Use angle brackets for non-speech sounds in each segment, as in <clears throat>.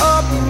up.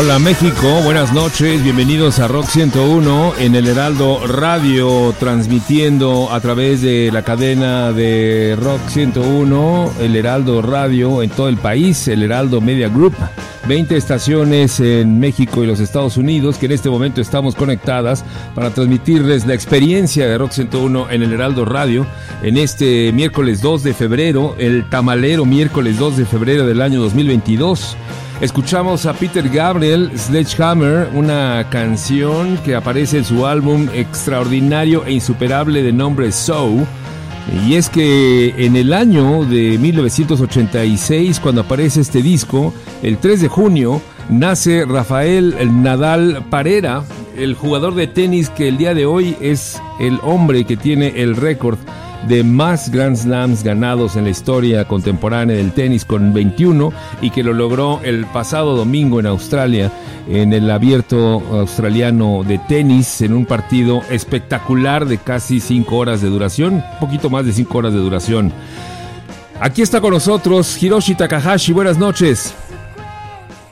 Hola México, buenas noches, bienvenidos a Rock 101 en el Heraldo Radio, transmitiendo a través de la cadena de Rock 101, el Heraldo Radio en todo el país, el Heraldo Media Group, 20 estaciones en México y los Estados Unidos que en este momento estamos conectadas para transmitirles la experiencia de Rock 101 en el Heraldo Radio en este miércoles 2 de febrero, el tamalero miércoles 2 de febrero del año 2022. Escuchamos a Peter Gabriel, Sledgehammer, una canción que aparece en su álbum extraordinario e insuperable de nombre So. Y es que en el año de 1986, cuando aparece este disco, el 3 de junio, nace Rafael Nadal Parera, el jugador de tenis que el día de hoy es el hombre que tiene el récord de más Grand Slams ganados en la historia contemporánea del tenis con 21 y que lo logró el pasado domingo en Australia en el abierto australiano de tenis en un partido espectacular de casi 5 horas de duración, un poquito más de 5 horas de duración. Aquí está con nosotros Hiroshi Takahashi, buenas noches.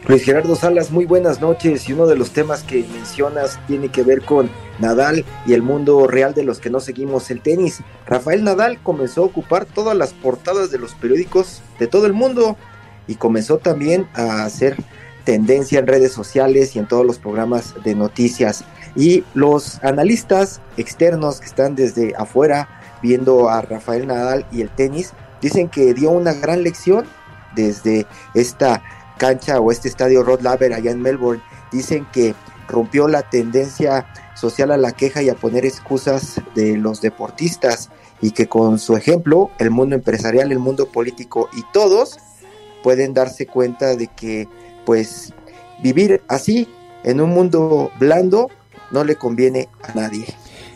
Luis Gerardo Salas, muy buenas noches y uno de los temas que mencionas tiene que ver con Nadal y el mundo real de los que no seguimos el tenis. Rafael Nadal comenzó a ocupar todas las portadas de los periódicos de todo el mundo y comenzó también a hacer tendencia en redes sociales y en todos los programas de noticias. Y los analistas externos que están desde afuera viendo a Rafael Nadal y el tenis dicen que dio una gran lección desde esta cancha o este estadio Rod Laver allá en Melbourne. Dicen que rompió la tendencia social a la queja y a poner excusas de los deportistas y que con su ejemplo el mundo empresarial, el mundo político y todos pueden darse cuenta de que pues vivir así en un mundo blando no le conviene a nadie.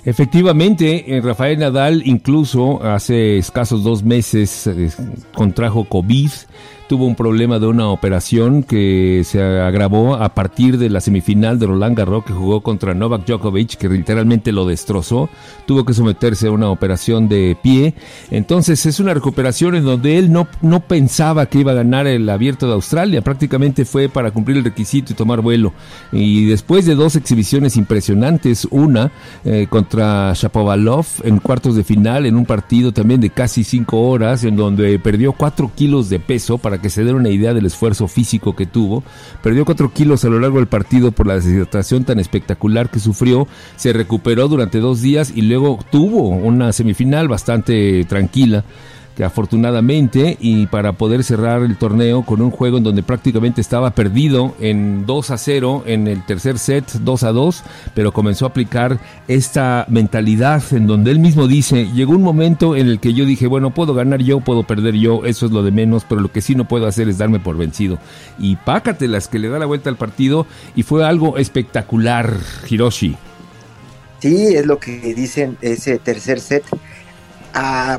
Efectivamente, eh, Rafael Nadal incluso hace escasos dos meses eh, contrajo COVID tuvo un problema de una operación que se agravó a partir de la semifinal de Roland Garros que jugó contra Novak Djokovic, que literalmente lo destrozó. Tuvo que someterse a una operación de pie. Entonces es una recuperación en donde él no, no pensaba que iba a ganar el abierto de Australia. Prácticamente fue para cumplir el requisito y tomar vuelo. Y después de dos exhibiciones impresionantes, una eh, contra Shapovalov en cuartos de final, en un partido también de casi cinco horas, en donde perdió cuatro kilos de peso para que se den una idea del esfuerzo físico que tuvo. Perdió 4 kilos a lo largo del partido por la deshidratación tan espectacular que sufrió. Se recuperó durante dos días y luego tuvo una semifinal bastante tranquila que afortunadamente y para poder cerrar el torneo con un juego en donde prácticamente estaba perdido en 2 a 0 en el tercer set 2 a 2 pero comenzó a aplicar esta mentalidad en donde él mismo dice llegó un momento en el que yo dije bueno puedo ganar yo puedo perder yo eso es lo de menos pero lo que sí no puedo hacer es darme por vencido y pácatelas que le da la vuelta al partido y fue algo espectacular Hiroshi. Sí, es lo que dicen ese tercer set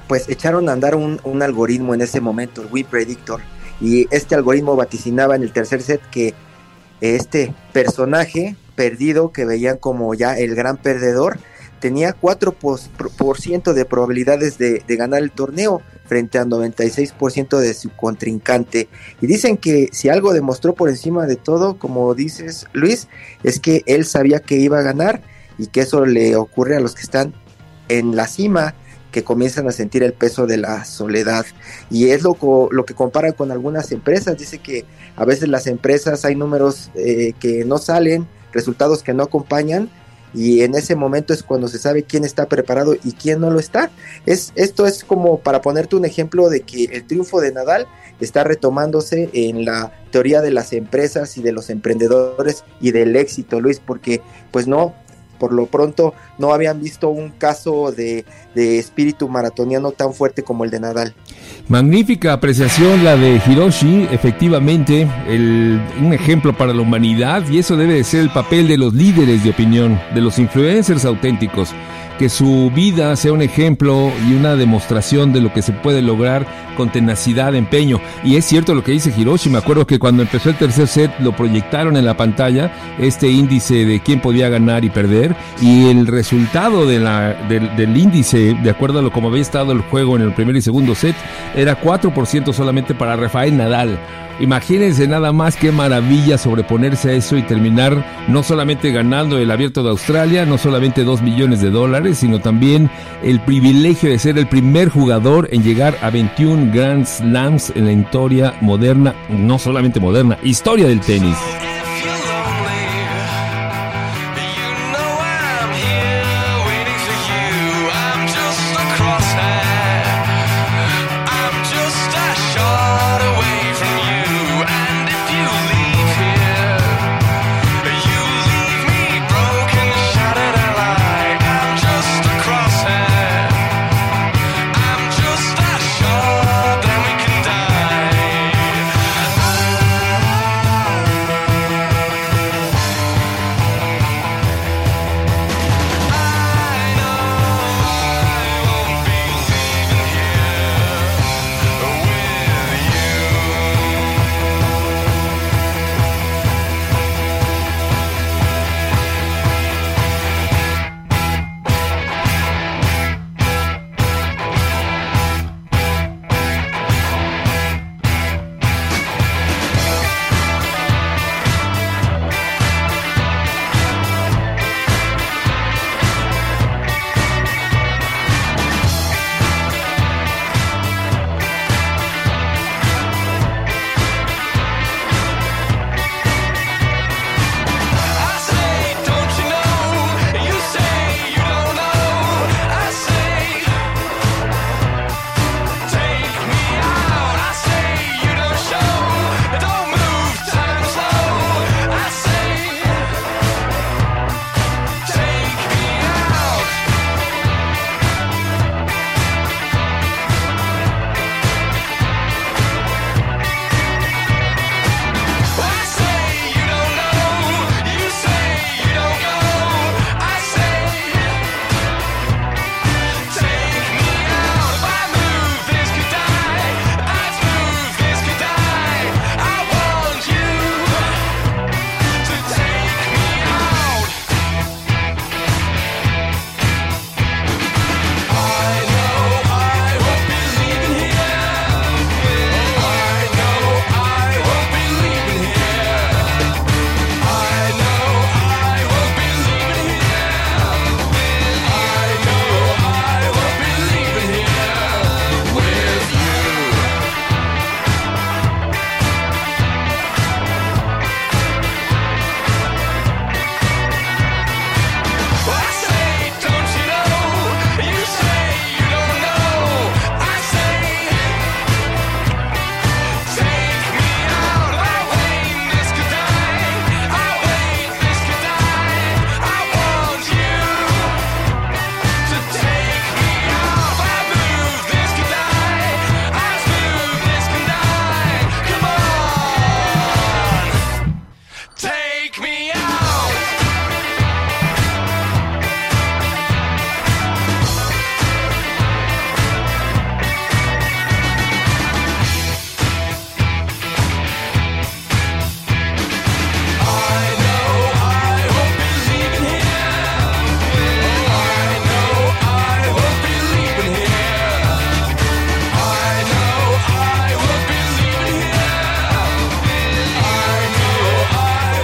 pues echaron a andar un, un, algoritmo en ese momento, el Win Predictor, y este algoritmo vaticinaba en el tercer set que este personaje perdido que veían como ya el gran perdedor tenía 4% de probabilidades de, de ganar el torneo frente al 96% de su contrincante. Y dicen que si algo demostró por encima de todo, como dices Luis, es que él sabía que iba a ganar y que eso le ocurre a los que están en la cima que comienzan a sentir el peso de la soledad. Y es lo, lo que compara con algunas empresas. Dice que a veces las empresas hay números eh, que no salen, resultados que no acompañan. Y en ese momento es cuando se sabe quién está preparado y quién no lo está. Es, esto es como para ponerte un ejemplo de que el triunfo de Nadal está retomándose en la teoría de las empresas y de los emprendedores y del éxito, Luis, porque pues no, por lo pronto no habían visto un caso de, espíritu maratoniano tan fuerte como el de Nadal. Magnífica apreciación la de Hiroshi, efectivamente un ejemplo para la humanidad y eso debe de ser el papel de los líderes de opinión, de los influencers auténticos que su vida sea un ejemplo y una demostración de lo que se puede lograr con tenacidad, empeño. Y es cierto lo que dice Hiroshi, me acuerdo que cuando empezó el tercer set lo proyectaron en la pantalla, este índice de quién podía ganar y perder, y el resultado de la, del, índice, de acuerdo a lo como había estado el juego en el primer y segundo set, era 4% solamente para Rafael Nadal Imagínense nada más qué maravilla sobreponerse a eso y terminar no solamente ganando el abierto de Australia, no solamente dos millones de dólares, sino también el privilegio de ser el primer jugador en llegar a 21 Grand Slams en la historia moderna, no solamente moderna, historia del tenis.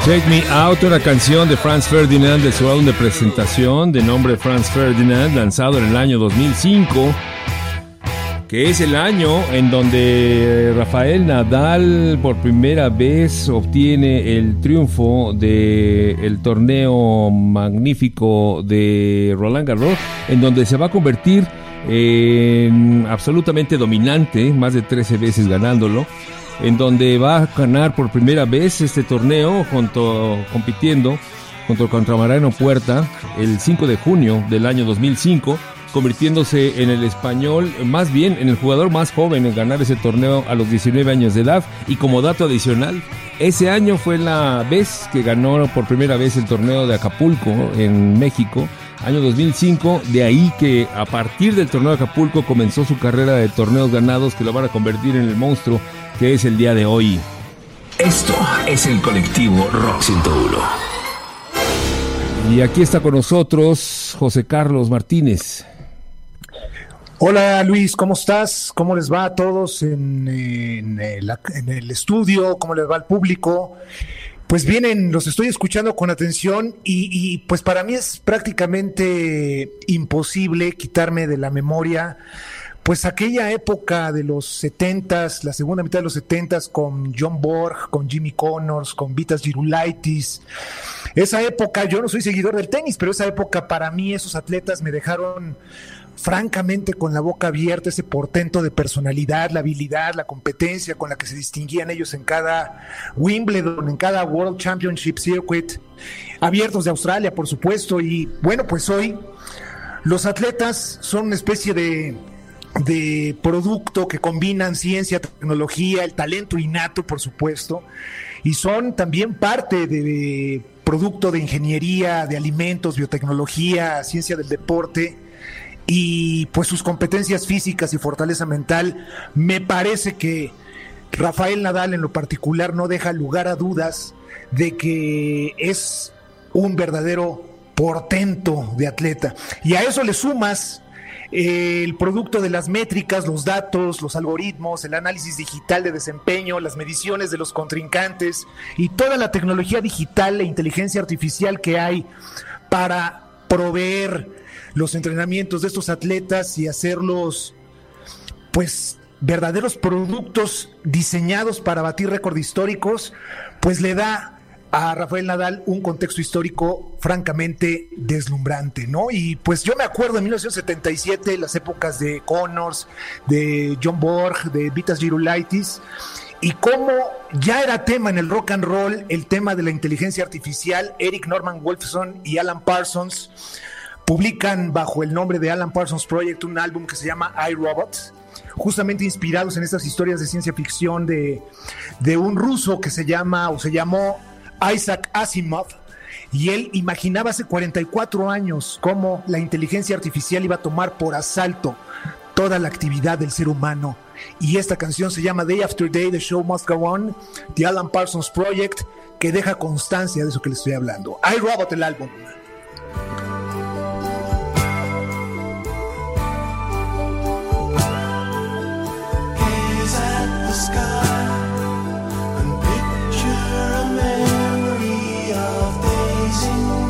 Take Me Out, una canción de Franz Ferdinand de su álbum de presentación de nombre Franz Ferdinand, lanzado en el año 2005, que es el año en donde Rafael Nadal por primera vez obtiene el triunfo del torneo magnífico de Roland Garros, en donde se va a convertir en absolutamente dominante, más de 13 veces ganándolo en donde va a ganar por primera vez este torneo junto, compitiendo contra Mariano Puerta el 5 de junio del año 2005, convirtiéndose en el español, más bien en el jugador más joven en ganar ese torneo a los 19 años de edad. Y como dato adicional, ese año fue la vez que ganó por primera vez el torneo de Acapulco en México, año 2005, de ahí que a partir del torneo de Acapulco comenzó su carrera de torneos ganados que lo van a convertir en el monstruo que es el día de hoy. Esto es el colectivo Rock 101. Y aquí está con nosotros José Carlos Martínez. Hola Luis, ¿cómo estás? ¿Cómo les va a todos en, en el, en el estudio? ¿Cómo les va al público? Pues vienen, los estoy escuchando con atención y, y, pues para mí es prácticamente imposible quitarme de la memoria pues aquella época de los setentas, la segunda mitad de los setentas con John Borg, con Jimmy Connors, con Vitas Girulaitis. Esa época, yo no soy seguidor del tenis, pero esa época para mí esos atletas me dejaron francamente con la boca abierta, ese portento de personalidad, la habilidad, la competencia con la que se distinguían ellos en cada Wimbledon, en cada World Championship Circuit, abiertos de Australia, por supuesto. Y bueno, pues hoy los atletas son una especie de, de producto que combinan ciencia, tecnología, el talento innato, por supuesto, y son también parte de producto de ingeniería, de alimentos, biotecnología, ciencia del deporte y pues sus competencias físicas y fortaleza mental, me parece que Rafael Nadal en lo particular no deja lugar a dudas de que es un verdadero portento de atleta. Y a eso le sumas eh, el producto de las métricas, los datos, los algoritmos, el análisis digital de desempeño, las mediciones de los contrincantes y toda la tecnología digital e inteligencia artificial que hay para proveer los entrenamientos de estos atletas y hacerlos, pues, verdaderos productos diseñados para batir récords históricos, pues le da a Rafael Nadal un contexto histórico francamente deslumbrante, ¿no? Y pues yo me acuerdo en 1977, las épocas de Connors, de John Borg, de Vitas Girulaitis, y cómo ya era tema en el rock and roll el tema de la inteligencia artificial, Eric Norman Wolfson y Alan Parsons publican bajo el nombre de Alan Parsons Project un álbum que se llama iRobot, justamente inspirados en estas historias de ciencia ficción de, de un ruso que se llama o se llamó Isaac Asimov. Y él imaginaba hace 44 años cómo la inteligencia artificial iba a tomar por asalto toda la actividad del ser humano. Y esta canción se llama Day After Day, The Show Must Go On, The Alan Parsons Project, que deja constancia de eso que le estoy hablando. iRobot, el álbum. amazing.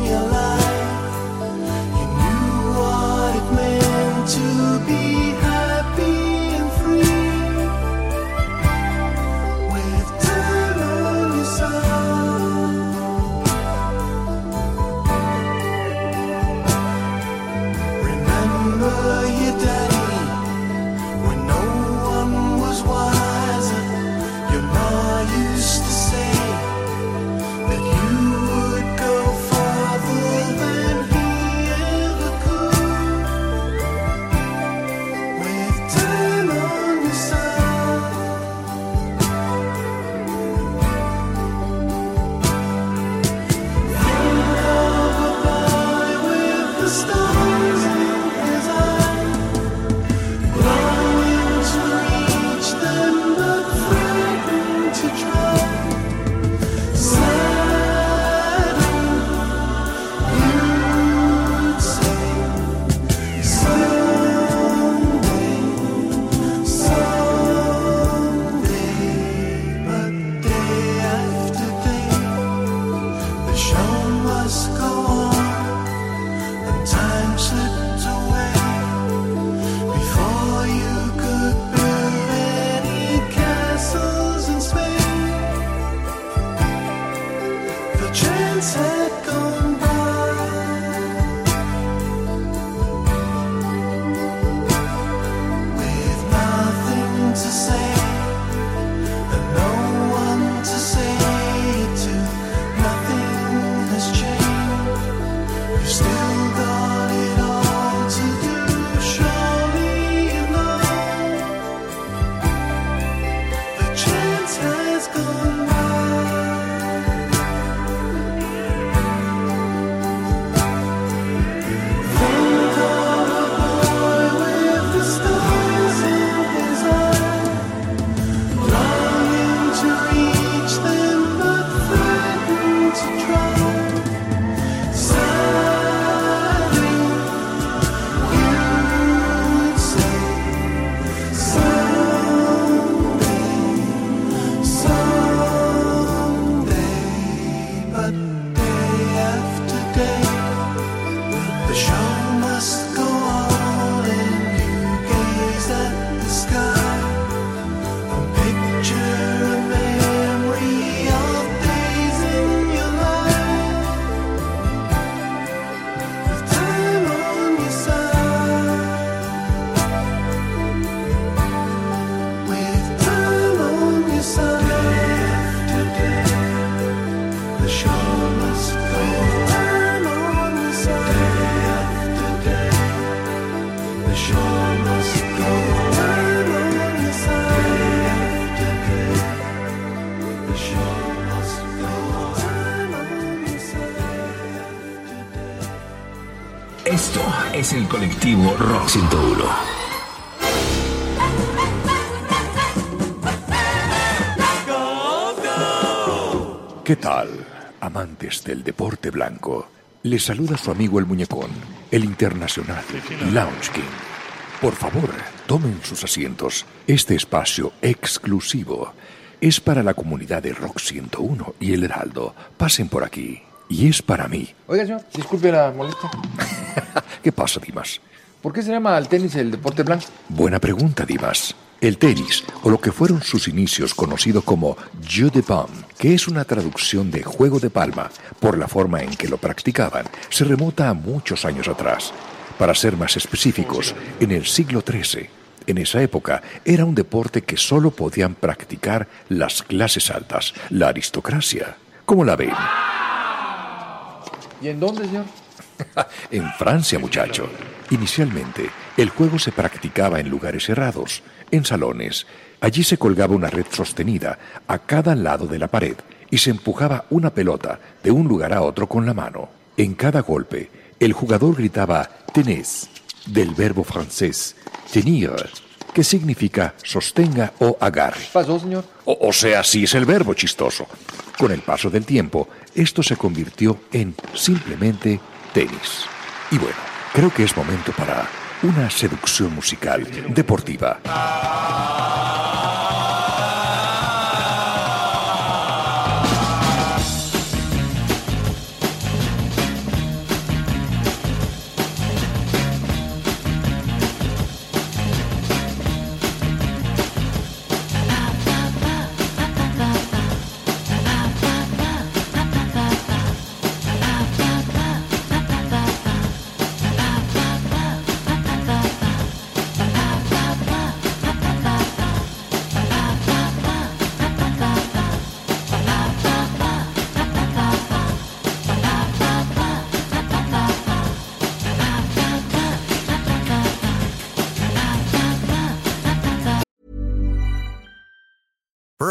sunset goes. Rock 101. ¿Qué tal, amantes del deporte blanco? Les saluda su amigo el muñecón, el internacional Lounge King. Por favor, tomen sus asientos. Este espacio exclusivo es para la comunidad de Rock 101 y el Heraldo. Pasen por aquí. Y es para mí. Oiga, señor, disculpe la molestia. <laughs> ¿Qué pasa, Dimas? ¿Por qué se llama al tenis el deporte blanco? Buena pregunta, Dimas. El tenis, o lo que fueron sus inicios conocido como jeu de paume, que es una traducción de juego de palma, por la forma en que lo practicaban, se remota a muchos años atrás. Para ser más específicos, en el siglo XIII. En esa época era un deporte que solo podían practicar las clases altas, la aristocracia. ¿Cómo la ven? ¿Y en dónde, señor? <laughs> en Francia, muchacho. Inicialmente, el juego se practicaba en lugares cerrados, en salones. Allí se colgaba una red sostenida a cada lado de la pared y se empujaba una pelota de un lugar a otro con la mano. En cada golpe, el jugador gritaba tenés, del verbo francés tenir, que significa sostenga o agarre. ¿Pasó, señor? O, o sea, sí es el verbo chistoso. Con el paso del tiempo, esto se convirtió en simplemente tenis. Y bueno, creo que es momento para una seducción musical deportiva.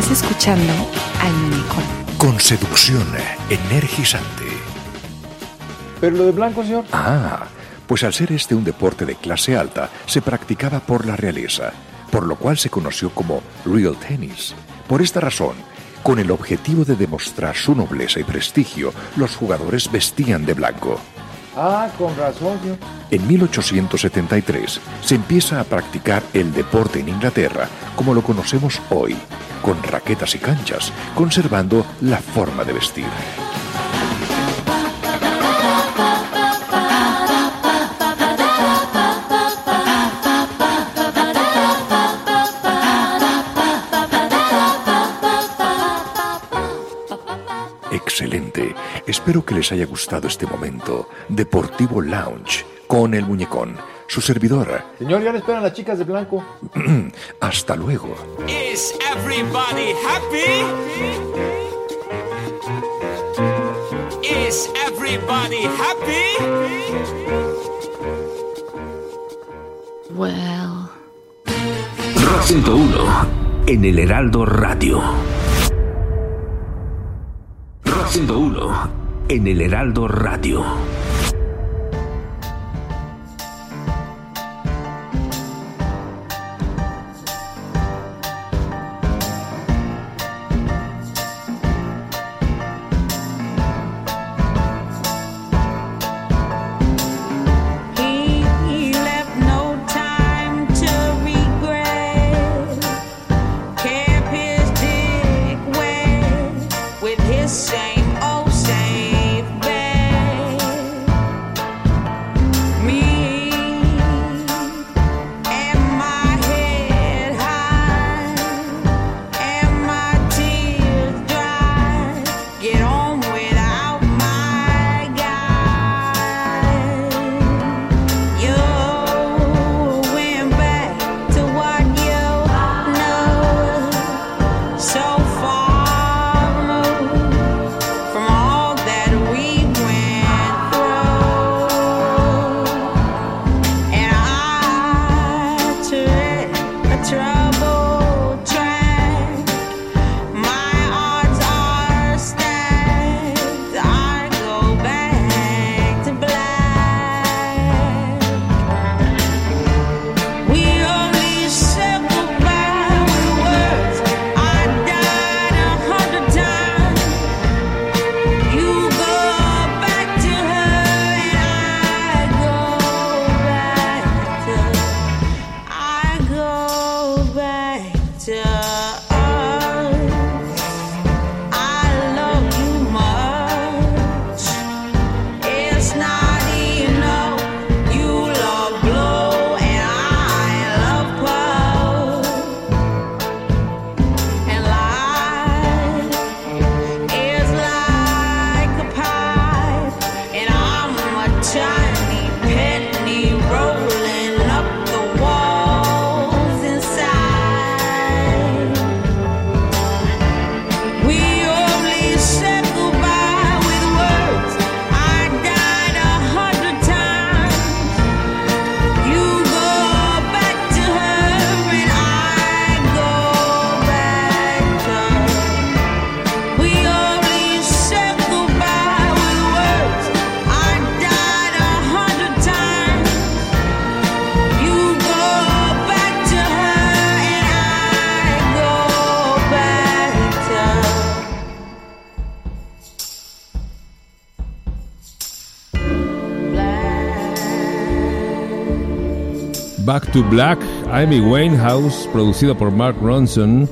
Estás escuchando al muñecón. Con seducción energizante. ¿Pero lo de blanco, señor? Ah, pues al ser este un deporte de clase alta, se practicaba por la realeza, por lo cual se conoció como real tennis. Por esta razón, con el objetivo de demostrar su nobleza y prestigio, los jugadores vestían de blanco. Ah, con razón. En 1873 se empieza a practicar el deporte en Inglaterra como lo conocemos hoy, con raquetas y canchas, conservando la forma de vestir. Espero que les haya gustado este momento. Deportivo Lounge con el muñecón. su servidor. Señor, ya le esperan las chicas de blanco. <clears throat> Hasta luego. Is everybody happy? Is everybody happy? Well. Rock 101 en el Heraldo Radio. Rock 101 en el Heraldo Radio. Back to Black, Amy Winehouse, producido por Mark Ronson,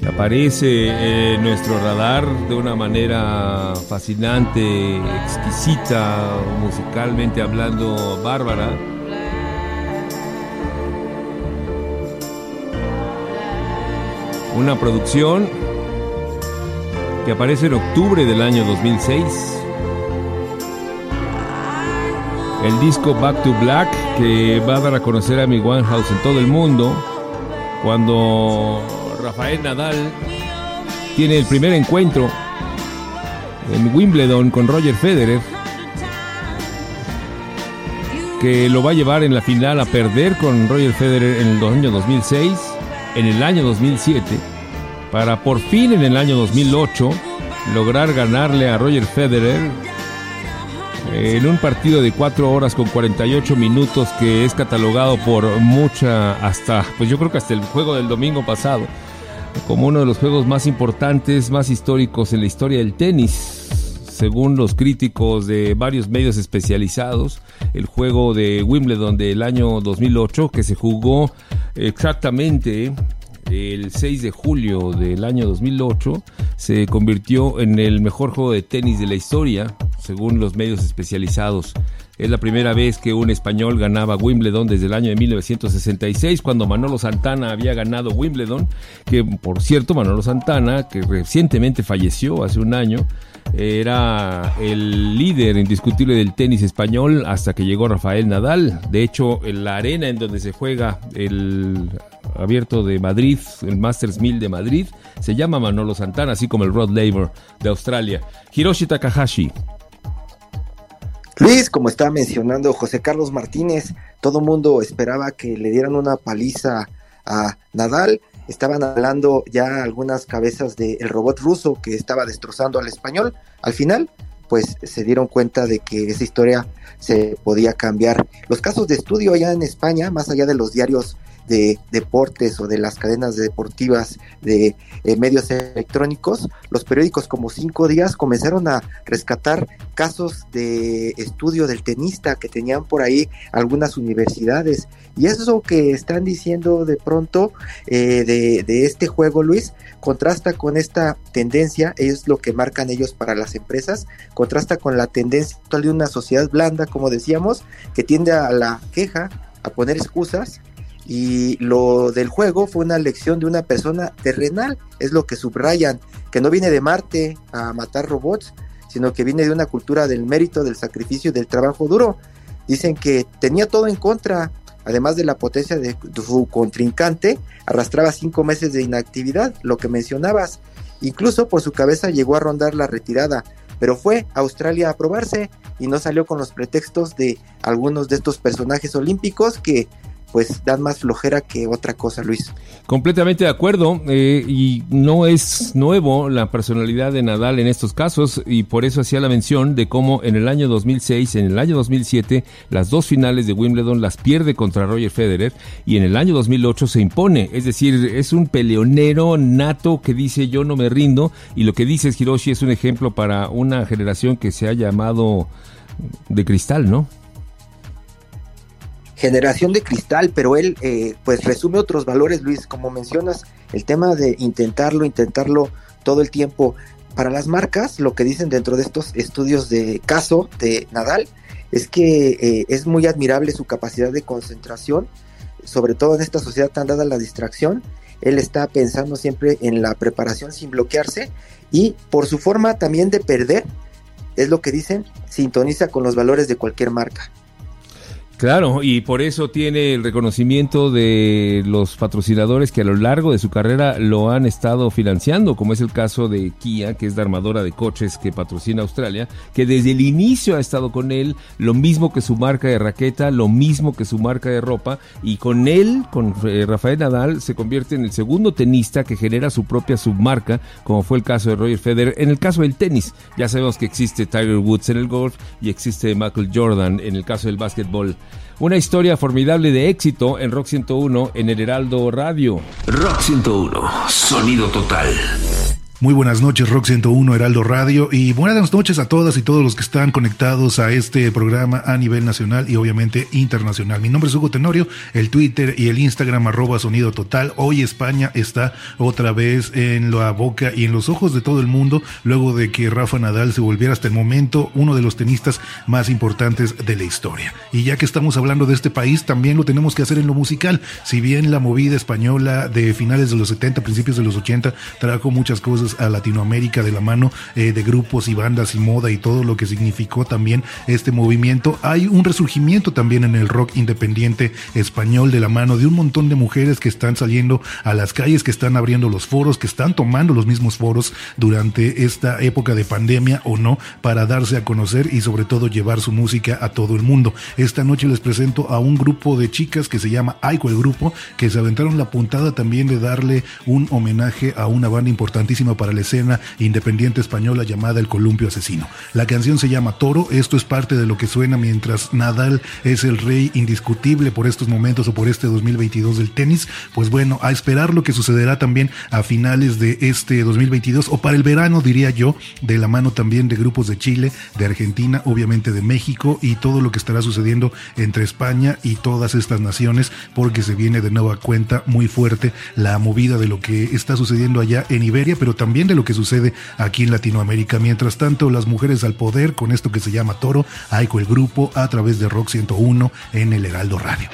que aparece en nuestro radar de una manera fascinante, exquisita, musicalmente hablando, bárbara. Una producción que aparece en octubre del año 2006. El disco Back to Black que va a dar a conocer a mi Winehouse en todo el mundo cuando Rafael Nadal tiene el primer encuentro en Wimbledon con Roger Federer que lo va a llevar en la final a perder con Roger Federer en el año 2006, en el año 2007, para por fin en el año 2008 lograr ganarle a Roger Federer en un partido de 4 horas con 48 minutos que es catalogado por mucha hasta, pues yo creo que hasta el juego del domingo pasado, como uno de los juegos más importantes, más históricos en la historia del tenis. Según los críticos de varios medios especializados, el juego de Wimbledon del año 2008, que se jugó exactamente el 6 de julio del año 2008, se convirtió en el mejor juego de tenis de la historia, según los medios especializados. Es la primera vez que un español ganaba Wimbledon desde el año de 1966, cuando Manolo Santana había ganado Wimbledon, que por cierto Manolo Santana, que recientemente falleció hace un año, era el líder indiscutible del tenis español hasta que llegó Rafael Nadal. De hecho, en la arena en donde se juega el abierto de Madrid, el Masters 1000 de Madrid, se llama Manolo Santana, así como el Rod Laver de Australia. Hiroshi Takahashi, Luis, como estaba mencionando José Carlos Martínez, todo mundo esperaba que le dieran una paliza a Nadal. Estaban hablando ya algunas cabezas del robot ruso que estaba destrozando al español. Al final, pues se dieron cuenta de que esa historia se podía cambiar. Los casos de estudio allá en España, más allá de los diarios de deportes o de las cadenas deportivas de eh, medios electrónicos, los periódicos como Cinco Días comenzaron a rescatar casos de estudio del tenista que tenían por ahí algunas universidades. Y eso que están diciendo de pronto eh, de, de este juego, Luis, contrasta con esta tendencia, es lo que marcan ellos para las empresas, contrasta con la tendencia actual de una sociedad blanda, como decíamos, que tiende a la queja, a poner excusas y lo del juego fue una lección de una persona terrenal, es lo que subrayan, que no viene de Marte a matar robots, sino que viene de una cultura del mérito, del sacrificio y del trabajo duro. Dicen que tenía todo en contra, además de la potencia de su contrincante, arrastraba cinco meses de inactividad, lo que mencionabas. Incluso por su cabeza llegó a rondar la retirada, pero fue a Australia a probarse y no salió con los pretextos de algunos de estos personajes olímpicos que pues dan más flojera que otra cosa, Luis. Completamente de acuerdo, eh, y no es nuevo la personalidad de Nadal en estos casos, y por eso hacía la mención de cómo en el año 2006, en el año 2007, las dos finales de Wimbledon las pierde contra Roger Federer, y en el año 2008 se impone, es decir, es un peleonero nato que dice yo no me rindo, y lo que dice Hiroshi es un ejemplo para una generación que se ha llamado de cristal, ¿no? Generación de cristal, pero él eh, pues resume otros valores, Luis, como mencionas, el tema de intentarlo, intentarlo todo el tiempo. Para las marcas, lo que dicen dentro de estos estudios de caso de Nadal es que eh, es muy admirable su capacidad de concentración, sobre todo en esta sociedad tan dada la distracción. Él está pensando siempre en la preparación sin bloquearse y por su forma también de perder, es lo que dicen, sintoniza con los valores de cualquier marca. Claro, y por eso tiene el reconocimiento de los patrocinadores que a lo largo de su carrera lo han estado financiando, como es el caso de Kia, que es la armadora de coches que patrocina Australia, que desde el inicio ha estado con él, lo mismo que su marca de raqueta, lo mismo que su marca de ropa, y con él, con eh, Rafael Nadal, se convierte en el segundo tenista que genera su propia submarca, como fue el caso de Roger Federer. En el caso del tenis, ya sabemos que existe Tiger Woods en el golf y existe Michael Jordan en el caso del básquetbol. Una historia formidable de éxito en Rock 101 en el Heraldo Radio. Rock 101, sonido total. Muy buenas noches, Rock 101 Heraldo Radio, y buenas noches a todas y todos los que están conectados a este programa a nivel nacional y obviamente internacional. Mi nombre es Hugo Tenorio, el Twitter y el Instagram arroba sonido total. Hoy España está otra vez en la boca y en los ojos de todo el mundo, luego de que Rafa Nadal se volviera hasta el momento uno de los tenistas más importantes de la historia. Y ya que estamos hablando de este país, también lo tenemos que hacer en lo musical. Si bien la movida española de finales de los 70, principios de los 80, trajo muchas cosas a Latinoamérica de la mano eh, de grupos y bandas y moda y todo lo que significó también este movimiento. Hay un resurgimiento también en el rock independiente español de la mano de un montón de mujeres que están saliendo a las calles, que están abriendo los foros, que están tomando los mismos foros durante esta época de pandemia o no, para darse a conocer y sobre todo llevar su música a todo el mundo. Esta noche les presento a un grupo de chicas que se llama Aiko el Grupo, que se aventaron la puntada también de darle un homenaje a una banda importantísima para la escena independiente española llamada El Columpio Asesino. La canción se llama Toro, esto es parte de lo que suena mientras Nadal es el rey indiscutible por estos momentos o por este 2022 del tenis, pues bueno, a esperar lo que sucederá también a finales de este 2022 o para el verano diría yo, de la mano también de grupos de Chile, de Argentina, obviamente de México y todo lo que estará sucediendo entre España y todas estas naciones porque se viene de nueva cuenta muy fuerte la movida de lo que está sucediendo allá en Iberia, pero también también de lo que sucede aquí en Latinoamérica. Mientras tanto, las mujeres al poder con esto que se llama Toro, Aiko el grupo a través de Rock 101 en el Heraldo Radio.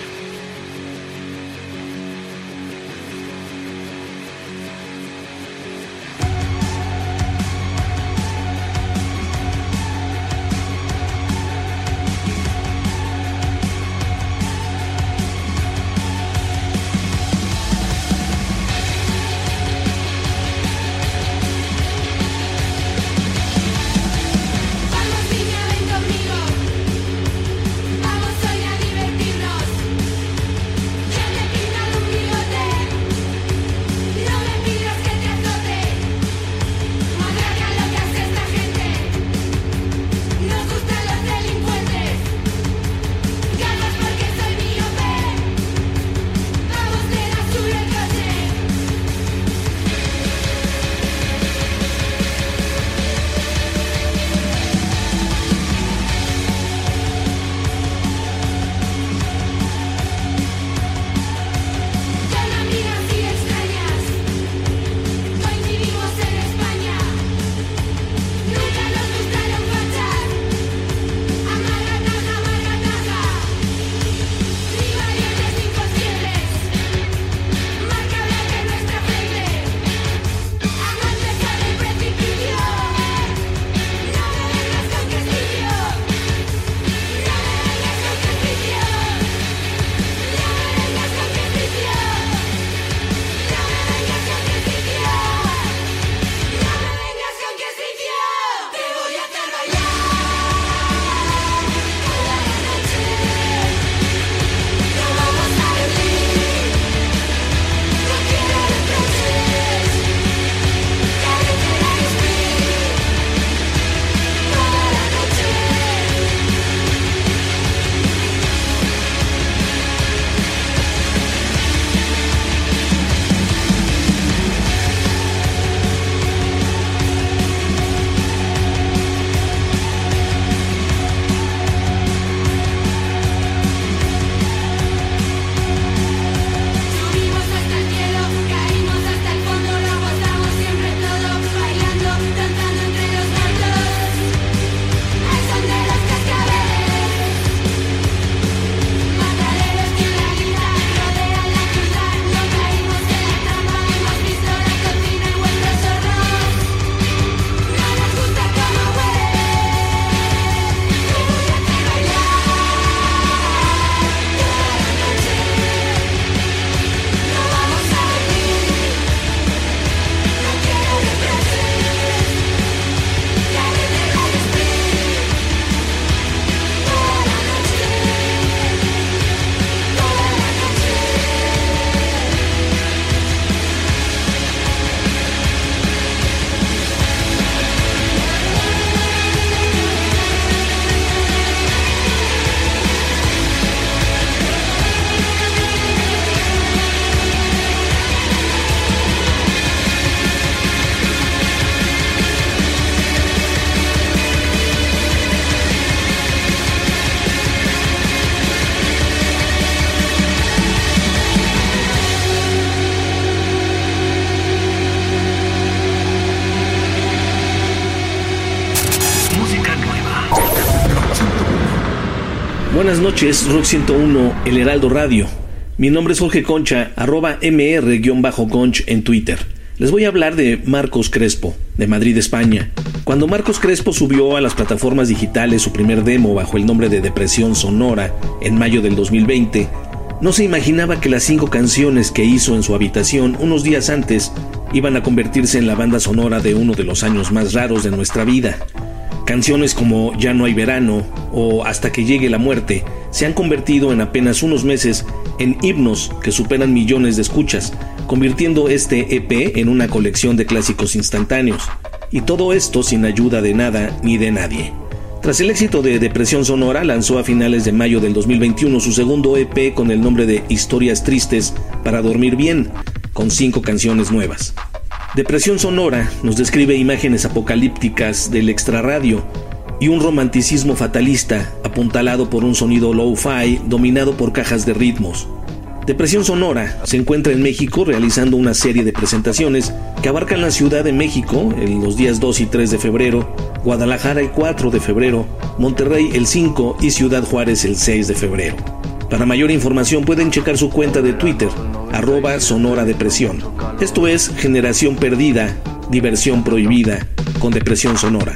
Noches, Rock 101, El Heraldo Radio. Mi nombre es Jorge Concha, arroba mr-conch en Twitter. Les voy a hablar de Marcos Crespo, de Madrid, España. Cuando Marcos Crespo subió a las plataformas digitales su primer demo bajo el nombre de Depresión Sonora en mayo del 2020, no se imaginaba que las cinco canciones que hizo en su habitación unos días antes iban a convertirse en la banda sonora de uno de los años más raros de nuestra vida. Canciones como Ya no hay verano o Hasta que llegue la muerte se han convertido en apenas unos meses en himnos que superan millones de escuchas, convirtiendo este EP en una colección de clásicos instantáneos. Y todo esto sin ayuda de nada ni de nadie. Tras el éxito de Depresión Sonora, lanzó a finales de mayo del 2021 su segundo EP con el nombre de Historias Tristes para Dormir Bien, con cinco canciones nuevas. Depresión Sonora nos describe imágenes apocalípticas del extrarradio y un romanticismo fatalista apuntalado por un sonido low-fi dominado por cajas de ritmos. Depresión Sonora se encuentra en México realizando una serie de presentaciones que abarcan la Ciudad de México en los días 2 y 3 de febrero, Guadalajara el 4 de febrero, Monterrey el 5 y Ciudad Juárez el 6 de febrero. Para mayor información pueden checar su cuenta de Twitter, arroba Sonora. Esto es Generación Perdida, Diversión Prohibida, con Depresión Sonora.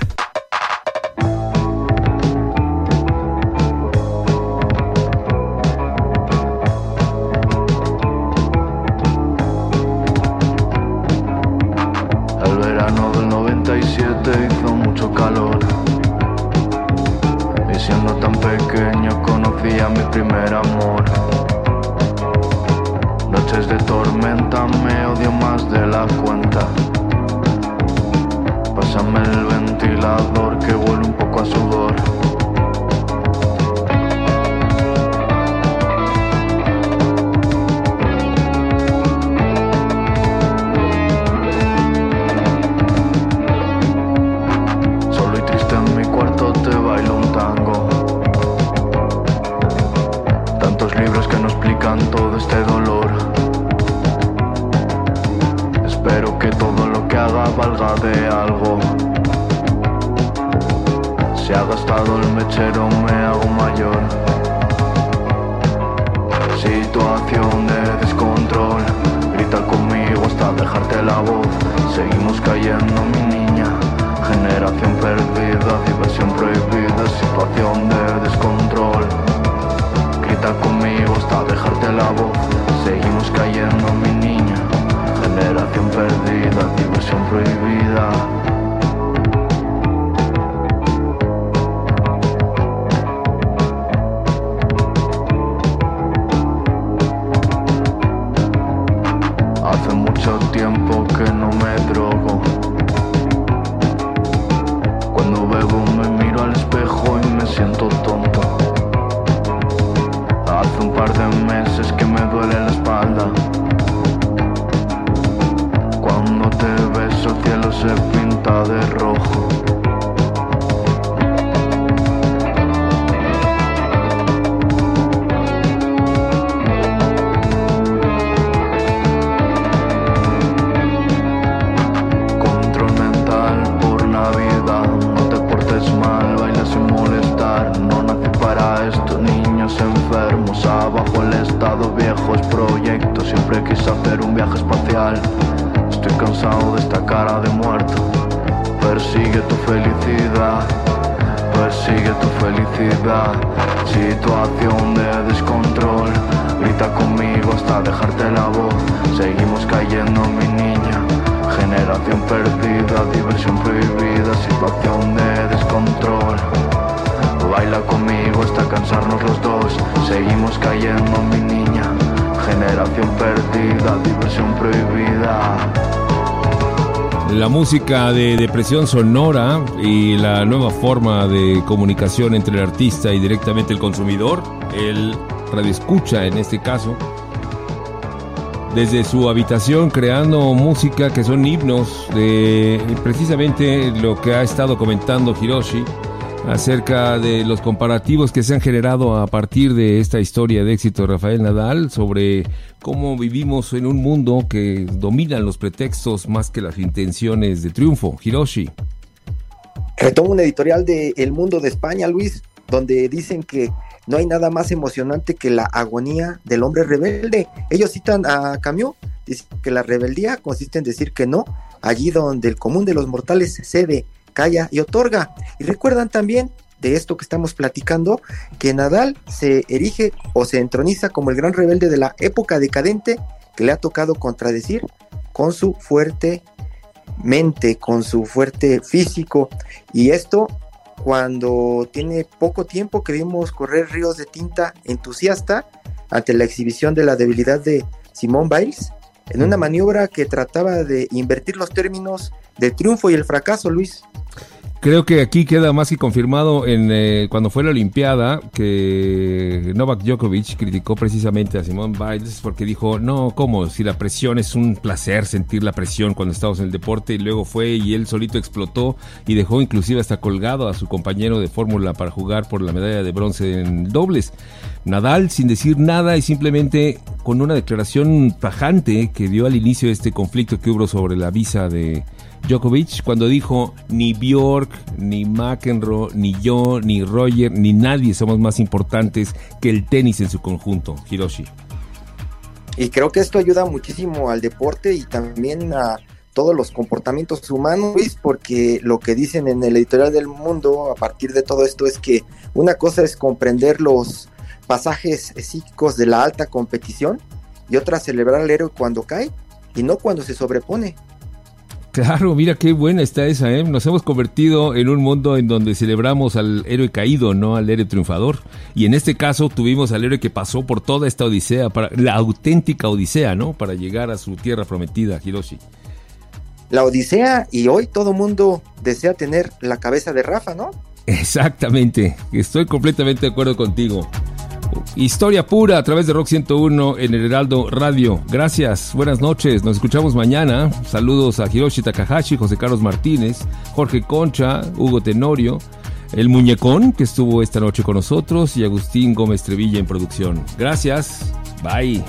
Música de depresión sonora y la nueva forma de comunicación entre el artista y directamente el consumidor, el radioescucha en este caso, desde su habitación creando música que son himnos de precisamente lo que ha estado comentando Hiroshi acerca de los comparativos que se han generado a partir de esta historia de éxito de Rafael Nadal sobre cómo vivimos en un mundo que dominan los pretextos más que las intenciones de triunfo. Hiroshi. Retomo un editorial de El Mundo de España, Luis, donde dicen que no hay nada más emocionante que la agonía del hombre rebelde. Ellos citan a Camus, dicen que la rebeldía consiste en decir que no, allí donde el común de los mortales cede, calla y otorga. Y recuerdan también de esto que estamos platicando, que Nadal se erige o se entroniza como el gran rebelde de la época decadente que le ha tocado contradecir con su fuerte mente, con su fuerte físico. Y esto cuando tiene poco tiempo que vimos correr ríos de tinta entusiasta ante la exhibición de la debilidad de Simone Biles, en una maniobra que trataba de invertir los términos del triunfo y el fracaso, Luis. Creo que aquí queda más que confirmado en eh, cuando fue la Olimpiada que Novak Djokovic criticó precisamente a Simone Biles porque dijo, no, ¿cómo? Si la presión es un placer sentir la presión cuando estamos en el deporte y luego fue y él solito explotó y dejó inclusive hasta colgado a su compañero de fórmula para jugar por la medalla de bronce en dobles. Nadal, sin decir nada y simplemente con una declaración tajante que dio al inicio de este conflicto que hubo sobre la visa de Djokovic, cuando dijo ni Bjork, ni McEnroe, ni yo, ni Roger, ni nadie somos más importantes que el tenis en su conjunto, Hiroshi. Y creo que esto ayuda muchísimo al deporte y también a todos los comportamientos humanos, porque lo que dicen en el editorial del mundo a partir de todo esto es que una cosa es comprender los pasajes psíquicos de la alta competición y otra celebrar al héroe cuando cae y no cuando se sobrepone. Claro, mira qué buena está esa, ¿eh? Nos hemos convertido en un mundo en donde celebramos al héroe caído, no al héroe triunfador. Y en este caso tuvimos al héroe que pasó por toda esta odisea, para, la auténtica odisea, ¿no? Para llegar a su tierra prometida, Hiroshi. La odisea y hoy todo mundo desea tener la cabeza de Rafa, ¿no? Exactamente, estoy completamente de acuerdo contigo. Historia pura a través de Rock 101 en el Heraldo Radio. Gracias, buenas noches, nos escuchamos mañana. Saludos a Hiroshi Takahashi, José Carlos Martínez, Jorge Concha, Hugo Tenorio, el muñecón que estuvo esta noche con nosotros y Agustín Gómez Trevilla en producción. Gracias, bye.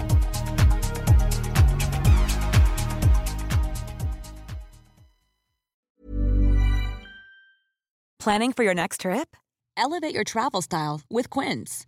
Planning for your next trip? Elevate your travel style with Quince.